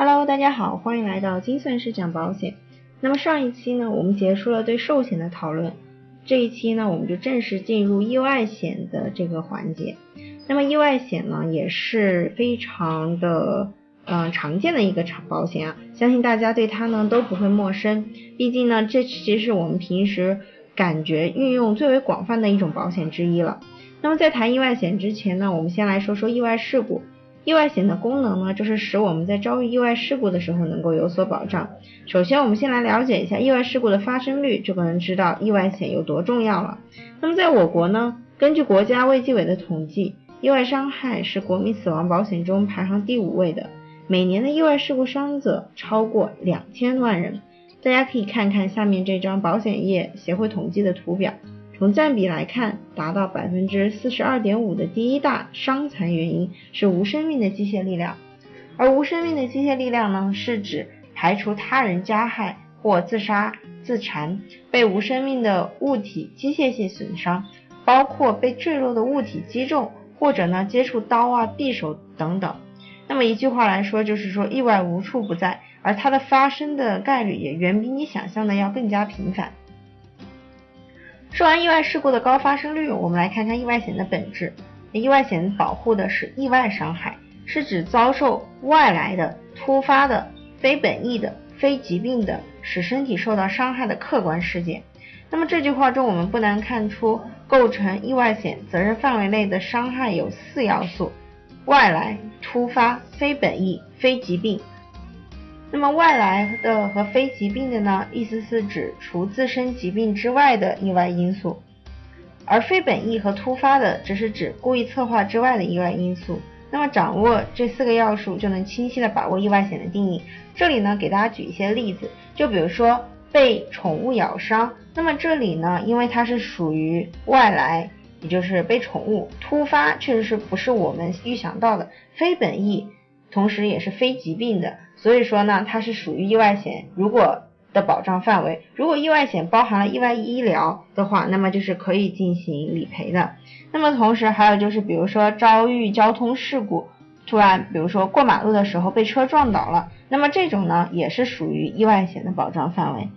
Hello，大家好，欢迎来到精算师讲保险。那么上一期呢，我们结束了对寿险的讨论，这一期呢，我们就正式进入意外险的这个环节。那么意外险呢，也是非常的嗯常见的一个产保险啊，相信大家对它呢都不会陌生。毕竟呢，这其实是我们平时感觉运用最为广泛的一种保险之一了。那么在谈意外险之前呢，我们先来说说意外事故。意外险的功能呢，就是使我们在遭遇意外事故的时候能够有所保障。首先，我们先来了解一下意外事故的发生率，就可能知道意外险有多重要了。那么，在我国呢，根据国家卫计委的统计，意外伤害是国民死亡保险中排行第五位的，每年的意外事故伤者超过两千万人。大家可以看看下面这张保险业协会统计的图表。从占比来看，达到百分之四十二点五的第一大伤残原因是无生命的机械力量，而无生命的机械力量呢，是指排除他人加害或自杀、自残、被无生命的物体机械性损伤，包括被坠落的物体击中，或者呢接触刀啊、匕首等等。那么一句话来说，就是说意外无处不在，而它的发生的概率也远比你想象的要更加频繁。说完意外事故的高发生率，我们来看看意外险的本质。意外险保护的是意外伤害，是指遭受外来的、突发的、非本意的、非疾病的，使身体受到伤害的客观事件。那么这句话中，我们不难看出，构成意外险责任范围内的伤害有四要素：外来、突发、非本意、非疾病。那么外来的和非疾病的呢？意思是指除自身疾病之外的意外因素，而非本意和突发的，只是指故意策划之外的意外因素。那么掌握这四个要素，就能清晰的把握意外险的定义。这里呢，给大家举一些例子，就比如说被宠物咬伤，那么这里呢，因为它是属于外来，也就是被宠物突发，确实是不是我们预想到的非本意。同时也是非疾病的，所以说呢，它是属于意外险如果的保障范围。如果意外险包含了意外医疗的话，那么就是可以进行理赔的。那么同时还有就是，比如说遭遇交通事故，突然比如说过马路的时候被车撞倒了，那么这种呢也是属于意外险的保障范围。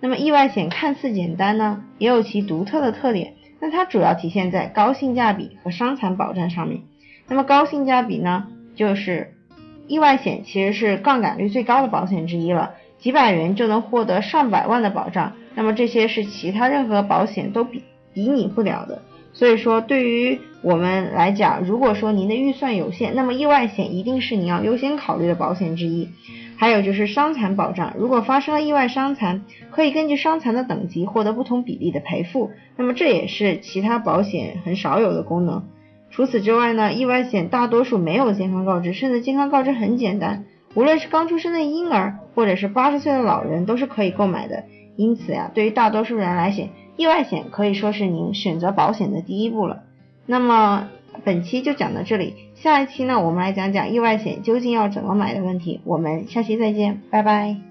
那么意外险看似简单呢，也有其独特的特点。那它主要体现在高性价比和伤残保障上面。那么高性价比呢，就是。意外险其实是杠杆率最高的保险之一了，几百元就能获得上百万的保障，那么这些是其他任何保险都比比拟不了的。所以说，对于我们来讲，如果说您的预算有限，那么意外险一定是你要优先考虑的保险之一。还有就是伤残保障，如果发生了意外伤残，可以根据伤残的等级获得不同比例的赔付，那么这也是其他保险很少有的功能。除此之外呢，意外险大多数没有健康告知，甚至健康告知很简单，无论是刚出生的婴儿，或者是八十岁的老人，都是可以购买的。因此呀，对于大多数人来讲，意外险可以说是您选择保险的第一步了。那么本期就讲到这里，下一期呢，我们来讲讲意外险究竟要怎么买的问题。我们下期再见，拜拜。